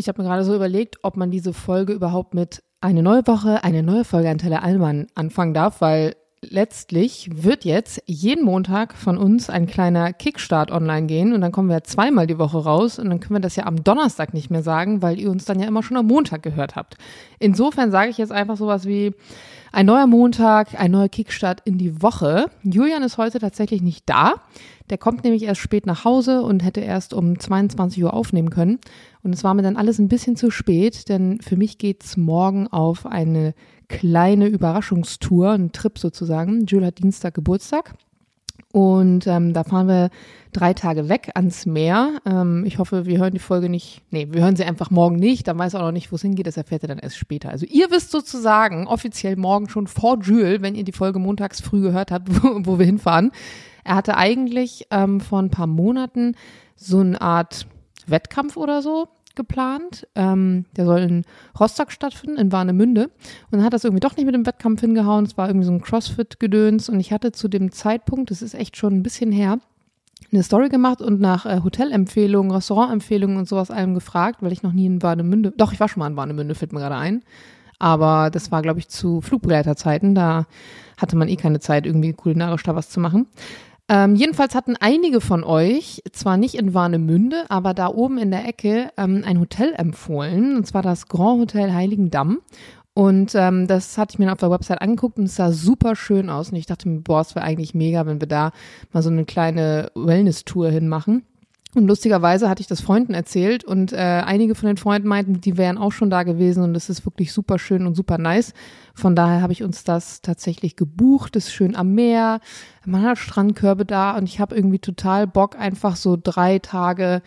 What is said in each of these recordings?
Ich habe mir gerade so überlegt, ob man diese Folge überhaupt mit eine neue Woche, eine neue Folge an Tele Allmann anfangen darf, weil letztlich wird jetzt jeden Montag von uns ein kleiner Kickstart online gehen und dann kommen wir zweimal die Woche raus und dann können wir das ja am Donnerstag nicht mehr sagen, weil ihr uns dann ja immer schon am Montag gehört habt. Insofern sage ich jetzt einfach sowas wie ein neuer Montag, ein neuer Kickstart in die Woche. Julian ist heute tatsächlich nicht da. Der kommt nämlich erst spät nach Hause und hätte erst um 22 Uhr aufnehmen können. Und es war mir dann alles ein bisschen zu spät, denn für mich geht's morgen auf eine kleine Überraschungstour, einen Trip sozusagen. Jules hat Dienstag Geburtstag. Und ähm, da fahren wir drei Tage weg ans Meer. Ähm, ich hoffe, wir hören die Folge nicht. Nee, wir hören sie einfach morgen nicht. Dann weiß er auch noch nicht, wo es hingeht. Das erfährt er dann erst später. Also ihr wisst sozusagen offiziell morgen schon vor Jules, wenn ihr die Folge montags früh gehört habt, wo, wo wir hinfahren. Er hatte eigentlich ähm, vor ein paar Monaten so eine Art Wettkampf oder so geplant. Ähm, der soll in Rostock stattfinden, in Warnemünde. Und dann hat das irgendwie doch nicht mit dem Wettkampf hingehauen. Es war irgendwie so ein Crossfit-Gedöns. Und ich hatte zu dem Zeitpunkt, das ist echt schon ein bisschen her, eine Story gemacht und nach äh, Hotelempfehlungen, Restaurantempfehlungen und sowas allem gefragt, weil ich noch nie in Warnemünde, doch, ich war schon mal in Warnemünde, fällt mir gerade ein. Aber das war, glaube ich, zu Flugbegleiterzeiten. Da hatte man eh keine Zeit, irgendwie kulinarisch da was zu machen. Ähm, jedenfalls hatten einige von euch, zwar nicht in Warnemünde, aber da oben in der Ecke ähm, ein Hotel empfohlen, und zwar das Grand Hotel Heiligendamm. Und ähm, das hatte ich mir auf der Website angeguckt und es sah super schön aus. Und ich dachte mir, boah, es wäre eigentlich mega, wenn wir da mal so eine kleine Wellness-Tour hinmachen. Und lustigerweise hatte ich das Freunden erzählt und äh, einige von den Freunden meinten, die wären auch schon da gewesen und es ist wirklich super schön und super nice. Von daher habe ich uns das tatsächlich gebucht. Es ist schön am Meer, man hat Strandkörbe da und ich habe irgendwie total Bock, einfach so drei Tage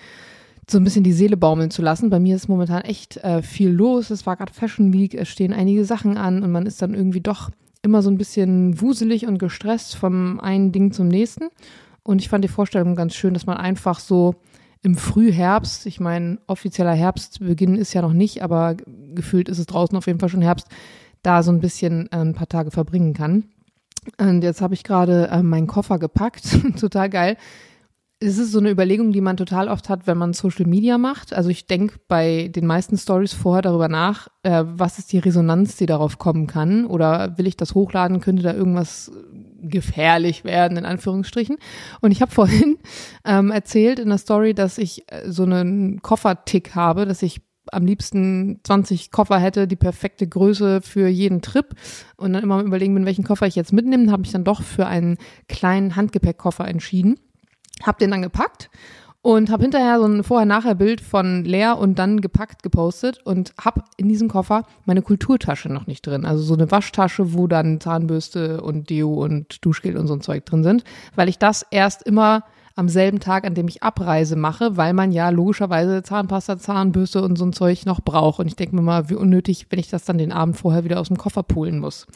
so ein bisschen die Seele baumeln zu lassen. Bei mir ist momentan echt äh, viel los. Es war gerade Fashion Week, es stehen einige Sachen an und man ist dann irgendwie doch immer so ein bisschen wuselig und gestresst vom einen Ding zum nächsten. Und ich fand die Vorstellung ganz schön, dass man einfach so im Frühherbst, ich meine, offizieller Herbstbeginn ist ja noch nicht, aber gefühlt ist es draußen auf jeden Fall schon Herbst, da so ein bisschen äh, ein paar Tage verbringen kann. Und jetzt habe ich gerade äh, meinen Koffer gepackt, total geil. Es ist so eine Überlegung, die man total oft hat, wenn man Social Media macht. Also ich denke bei den meisten Stories vorher darüber nach, äh, was ist die Resonanz, die darauf kommen kann? Oder will ich das hochladen? Könnte da irgendwas gefährlich werden, in Anführungsstrichen. Und ich habe vorhin ähm, erzählt in der Story, dass ich äh, so einen Koffertick habe, dass ich am liebsten 20 Koffer hätte, die perfekte Größe für jeden Trip und dann immer überlegen bin, welchen Koffer ich jetzt mitnehme, habe ich dann doch für einen kleinen Handgepäckkoffer entschieden. Hab den dann gepackt und habe hinterher so ein Vorher-Nachher-Bild von leer und dann gepackt gepostet und habe in diesem Koffer meine Kulturtasche noch nicht drin. Also so eine Waschtasche, wo dann Zahnbürste und Deo und Duschgel und so ein Zeug drin sind, weil ich das erst immer am selben Tag, an dem ich abreise, mache, weil man ja logischerweise Zahnpasta, Zahnbürste und so ein Zeug noch braucht. Und ich denke mir mal, wie unnötig, wenn ich das dann den Abend vorher wieder aus dem Koffer poolen muss.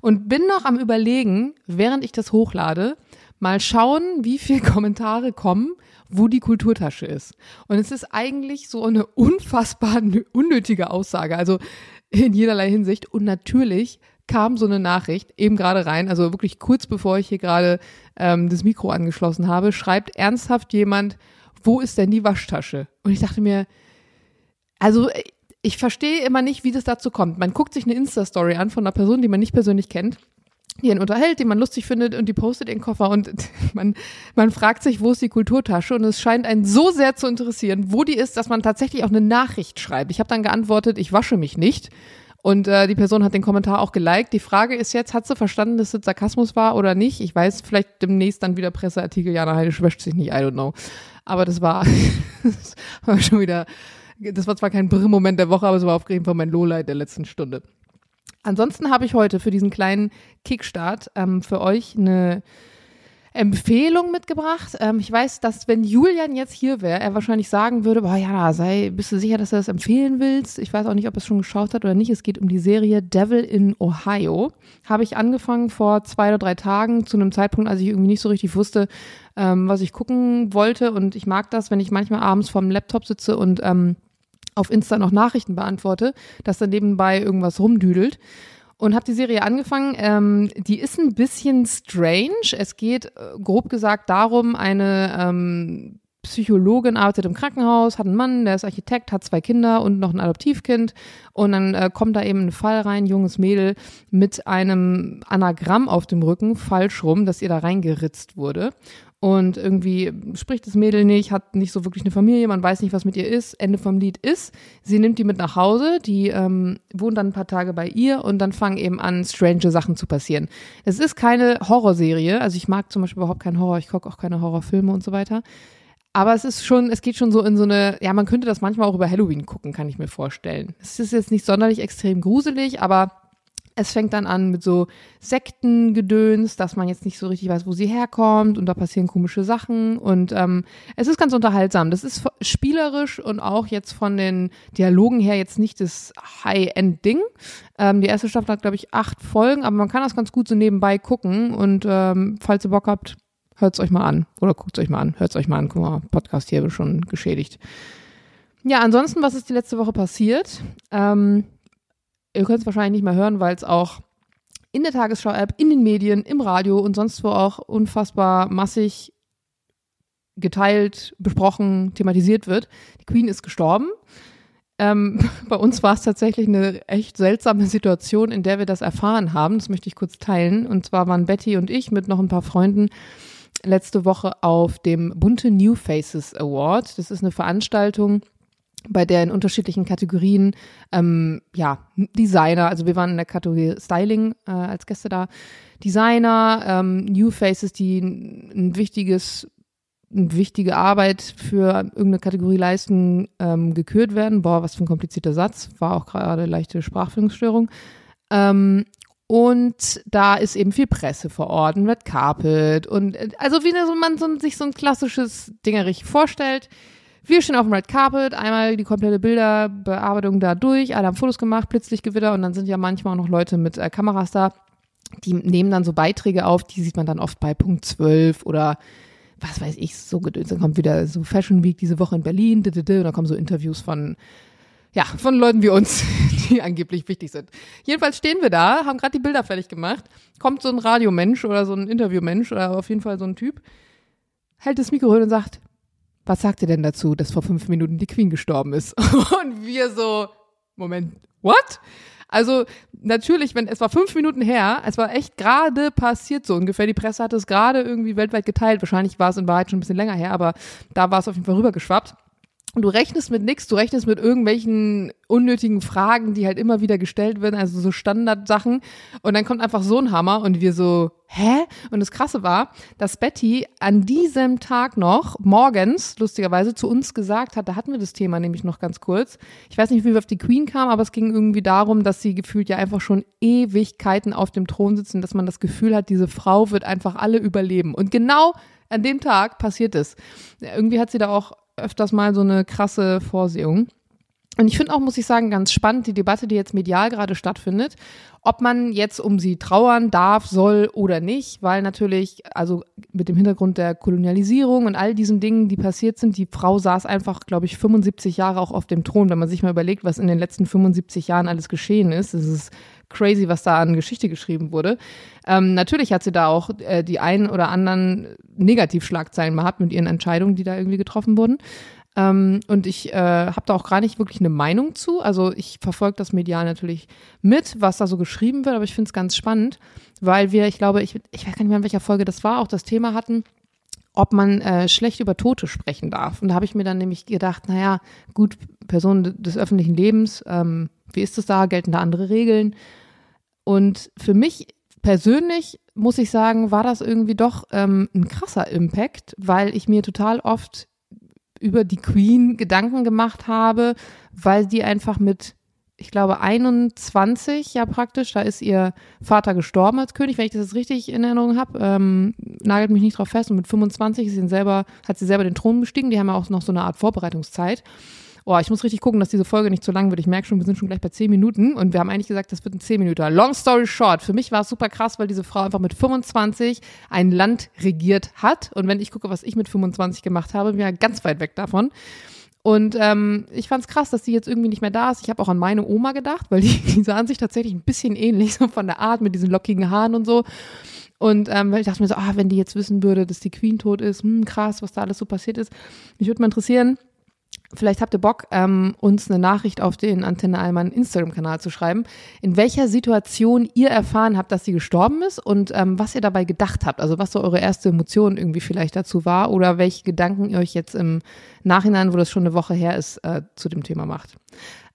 Und bin noch am überlegen, während ich das hochlade, mal schauen, wie viele Kommentare kommen, wo die Kulturtasche ist. Und es ist eigentlich so eine unfassbar unnötige Aussage, also in jederlei Hinsicht. Und natürlich kam so eine Nachricht eben gerade rein, also wirklich kurz bevor ich hier gerade ähm, das Mikro angeschlossen habe, schreibt ernsthaft jemand, wo ist denn die Waschtasche? Und ich dachte mir, also ich verstehe immer nicht, wie das dazu kommt. Man guckt sich eine Insta-Story an von einer Person, die man nicht persönlich kennt die ihn unterhält, die man lustig findet und die postet den Koffer und man, man fragt sich, wo ist die Kulturtasche und es scheint einen so sehr zu interessieren, wo die ist, dass man tatsächlich auch eine Nachricht schreibt. Ich habe dann geantwortet, ich wasche mich nicht und äh, die Person hat den Kommentar auch geliked. Die Frage ist jetzt, hat sie verstanden, dass es Sarkasmus war oder nicht? Ich weiß, vielleicht demnächst dann wieder Presseartikel, Jana Heide wäscht sich nicht, I don't know. Aber das war, das war schon wieder, das war zwar kein Brr-Moment der Woche, aber es war auf jeden Fall mein Lowlight der letzten Stunde. Ansonsten habe ich heute für diesen kleinen Kickstart ähm, für euch eine Empfehlung mitgebracht. Ähm, ich weiß, dass wenn Julian jetzt hier wäre, er wahrscheinlich sagen würde, boah, ja, sei, bist du sicher, dass du das empfehlen willst? Ich weiß auch nicht, ob er es schon geschaut hat oder nicht. Es geht um die Serie Devil in Ohio. Habe ich angefangen vor zwei oder drei Tagen zu einem Zeitpunkt, als ich irgendwie nicht so richtig wusste, ähm, was ich gucken wollte. Und ich mag das, wenn ich manchmal abends vorm Laptop sitze und ähm, auf Insta noch Nachrichten beantworte, dass dann nebenbei irgendwas rumdüdelt. Und habe die Serie angefangen. Ähm, die ist ein bisschen strange. Es geht, äh, grob gesagt, darum, eine ähm, Psychologin, arbeitet im Krankenhaus, hat einen Mann, der ist Architekt, hat zwei Kinder und noch ein Adoptivkind. Und dann äh, kommt da eben ein Fall rein, junges Mädel mit einem Anagramm auf dem Rücken, falsch rum, dass ihr da reingeritzt wurde. Und irgendwie spricht das Mädel nicht, hat nicht so wirklich eine Familie, man weiß nicht, was mit ihr ist. Ende vom Lied ist, sie nimmt die mit nach Hause, die ähm, wohnt dann ein paar Tage bei ihr und dann fangen eben an, strange Sachen zu passieren. Es ist keine Horrorserie, also ich mag zum Beispiel überhaupt keinen Horror, ich gucke auch keine Horrorfilme und so weiter. Aber es ist schon, es geht schon so in so eine, ja, man könnte das manchmal auch über Halloween gucken, kann ich mir vorstellen. Es ist jetzt nicht sonderlich extrem gruselig, aber es fängt dann an mit so Sektengedöns, dass man jetzt nicht so richtig weiß, wo sie herkommt und da passieren komische Sachen und ähm, es ist ganz unterhaltsam. Das ist spielerisch und auch jetzt von den Dialogen her jetzt nicht das High-End-Ding. Ähm, die erste Staffel hat, glaube ich, acht Folgen, aber man kann das ganz gut so nebenbei gucken und ähm, falls ihr Bock habt, hört's euch mal an oder guckt's euch mal an. Hört's euch mal an. Guck mal, Podcast hier wird schon geschädigt. Ja, ansonsten, was ist die letzte Woche passiert? Ähm, Ihr könnt es wahrscheinlich nicht mehr hören, weil es auch in der Tagesschau-App, in den Medien, im Radio und sonst wo auch unfassbar massig geteilt, besprochen, thematisiert wird. Die Queen ist gestorben. Ähm, bei uns war es tatsächlich eine echt seltsame Situation, in der wir das erfahren haben. Das möchte ich kurz teilen. Und zwar waren Betty und ich mit noch ein paar Freunden letzte Woche auf dem Bunte New Faces Award. Das ist eine Veranstaltung, bei der in unterschiedlichen Kategorien, ähm, ja, Designer, also wir waren in der Kategorie Styling äh, als Gäste da, Designer, ähm, New Faces, die ein wichtiges, eine wichtige Arbeit für irgendeine Kategorie leisten, ähm, gekürt werden. Boah, was für ein komplizierter Satz, war auch gerade leichte Sprachführungsstörung. Ähm, und da ist eben viel Presse vor Ort, ein Red Carpet und äh, also wie man so, sich so ein klassisches Dingerich vorstellt. Wir stehen auf dem Red Carpet, einmal die komplette Bilderbearbeitung da durch, alle haben Fotos gemacht, Blitzlichtgewitter und dann sind ja manchmal auch noch Leute mit äh, Kameras da, die nehmen dann so Beiträge auf, die sieht man dann oft bei Punkt 12 oder was weiß ich, so gedöns. Dann kommt wieder so Fashion Week diese Woche in Berlin, und dann kommen so Interviews von ja, von Leuten wie uns, die angeblich wichtig sind. Jedenfalls stehen wir da, haben gerade die Bilder fertig gemacht, kommt so ein Radiomensch oder so ein Interviewmensch oder auf jeden Fall so ein Typ, hält das Mikro hin und sagt, was sagt ihr denn dazu, dass vor fünf Minuten die Queen gestorben ist? Und wir so, Moment, what? Also natürlich, wenn es war fünf Minuten her, es war echt gerade passiert so ungefähr. Die Presse hat es gerade irgendwie weltweit geteilt. Wahrscheinlich war es in Wahrheit schon ein bisschen länger her, aber da war es auf jeden Fall rübergeschwappt. Und du rechnest mit nichts, du rechnest mit irgendwelchen unnötigen Fragen, die halt immer wieder gestellt werden, also so Standardsachen. Und dann kommt einfach so ein Hammer und wir so, hä? Und das Krasse war, dass Betty an diesem Tag noch morgens, lustigerweise, zu uns gesagt hat, da hatten wir das Thema nämlich noch ganz kurz. Ich weiß nicht, wie wir auf die Queen kamen, aber es ging irgendwie darum, dass sie gefühlt ja einfach schon Ewigkeiten auf dem Thron sitzen, dass man das Gefühl hat, diese Frau wird einfach alle überleben. Und genau an dem Tag passiert es. Irgendwie hat sie da auch öfters mal so eine krasse Vorsehung. Und ich finde auch, muss ich sagen, ganz spannend die Debatte, die jetzt medial gerade stattfindet, ob man jetzt um sie trauern darf, soll oder nicht, weil natürlich, also mit dem Hintergrund der Kolonialisierung und all diesen Dingen, die passiert sind, die Frau saß einfach, glaube ich, 75 Jahre auch auf dem Thron. Wenn man sich mal überlegt, was in den letzten 75 Jahren alles geschehen ist, das ist crazy, was da an Geschichte geschrieben wurde. Ähm, natürlich hat sie da auch äh, die ein oder anderen Negativschlagzeilen gehabt mit ihren Entscheidungen, die da irgendwie getroffen wurden. Ähm, und ich äh, habe da auch gar nicht wirklich eine Meinung zu. Also ich verfolge das medial natürlich mit, was da so geschrieben wird, aber ich finde es ganz spannend, weil wir, ich glaube, ich, ich weiß gar nicht mehr, in welcher Folge das war, auch das Thema hatten ob man äh, schlecht über Tote sprechen darf. Und da habe ich mir dann nämlich gedacht, naja, gut, Personen des öffentlichen Lebens, ähm, wie ist es da? Gelten da andere Regeln? Und für mich persönlich muss ich sagen, war das irgendwie doch ähm, ein krasser Impact, weil ich mir total oft über die Queen Gedanken gemacht habe, weil die einfach mit, ich glaube, 21 ja praktisch, da ist ihr Vater gestorben als König, wenn ich das jetzt richtig in Erinnerung habe, ähm, nagelt mich nicht drauf fest und mit 25 ist sie selber, hat sie selber den Thron bestiegen, die haben ja auch noch so eine Art Vorbereitungszeit. Oh, ich muss richtig gucken, dass diese Folge nicht zu lang wird. Ich merke schon, wir sind schon gleich bei 10 Minuten und wir haben eigentlich gesagt, das wird ein 10 Minuten. Long story short, für mich war es super krass, weil diese Frau einfach mit 25 ein Land regiert hat. Und wenn ich gucke, was ich mit 25 gemacht habe, bin ich ja ganz weit weg davon. Und ähm, ich fand es krass, dass die jetzt irgendwie nicht mehr da ist. Ich habe auch an meine Oma gedacht, weil die, die sahen sich tatsächlich ein bisschen ähnlich, so von der Art mit diesen lockigen Haaren und so. Und ähm, ich dachte mir so, ah, wenn die jetzt wissen würde, dass die Queen tot ist, hm, krass, was da alles so passiert ist. Mich würde mal interessieren, Vielleicht habt ihr Bock, ähm, uns eine Nachricht auf den Antenne Allmann Instagram-Kanal zu schreiben, in welcher Situation ihr erfahren habt, dass sie gestorben ist und ähm, was ihr dabei gedacht habt. Also was so eure erste Emotion irgendwie vielleicht dazu war oder welche Gedanken ihr euch jetzt im Nachhinein, wo das schon eine Woche her ist, äh, zu dem Thema macht.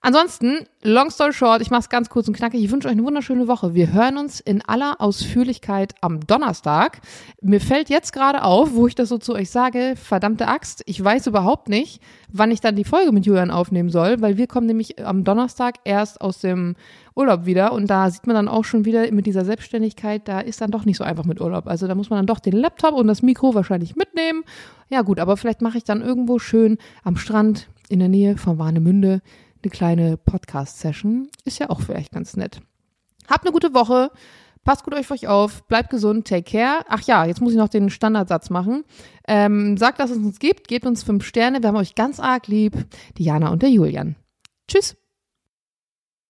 Ansonsten, long story short, ich mache es ganz kurz und knackig. Ich wünsche euch eine wunderschöne Woche. Wir hören uns in aller Ausführlichkeit am Donnerstag. Mir fällt jetzt gerade auf, wo ich das so zu euch sage, verdammte Axt, ich weiß überhaupt nicht, wann ich dann die Folge mit Julian aufnehmen soll, weil wir kommen nämlich am Donnerstag erst aus dem Urlaub wieder und da sieht man dann auch schon wieder mit dieser Selbstständigkeit, da ist dann doch nicht so einfach mit Urlaub. Also da muss man dann doch den Laptop und das Mikro wahrscheinlich mitnehmen. Ja gut, aber vielleicht mache ich dann irgendwo schön am Strand in der Nähe von Warnemünde eine kleine Podcast-Session. Ist ja auch vielleicht ganz nett. Habt eine gute Woche. Passt gut auf euch auf, bleibt gesund, take care. Ach ja, jetzt muss ich noch den Standardsatz machen. Ähm, sagt, dass es uns gibt, gebt uns fünf Sterne. Wir haben euch ganz arg lieb. Diana und der Julian. Tschüss.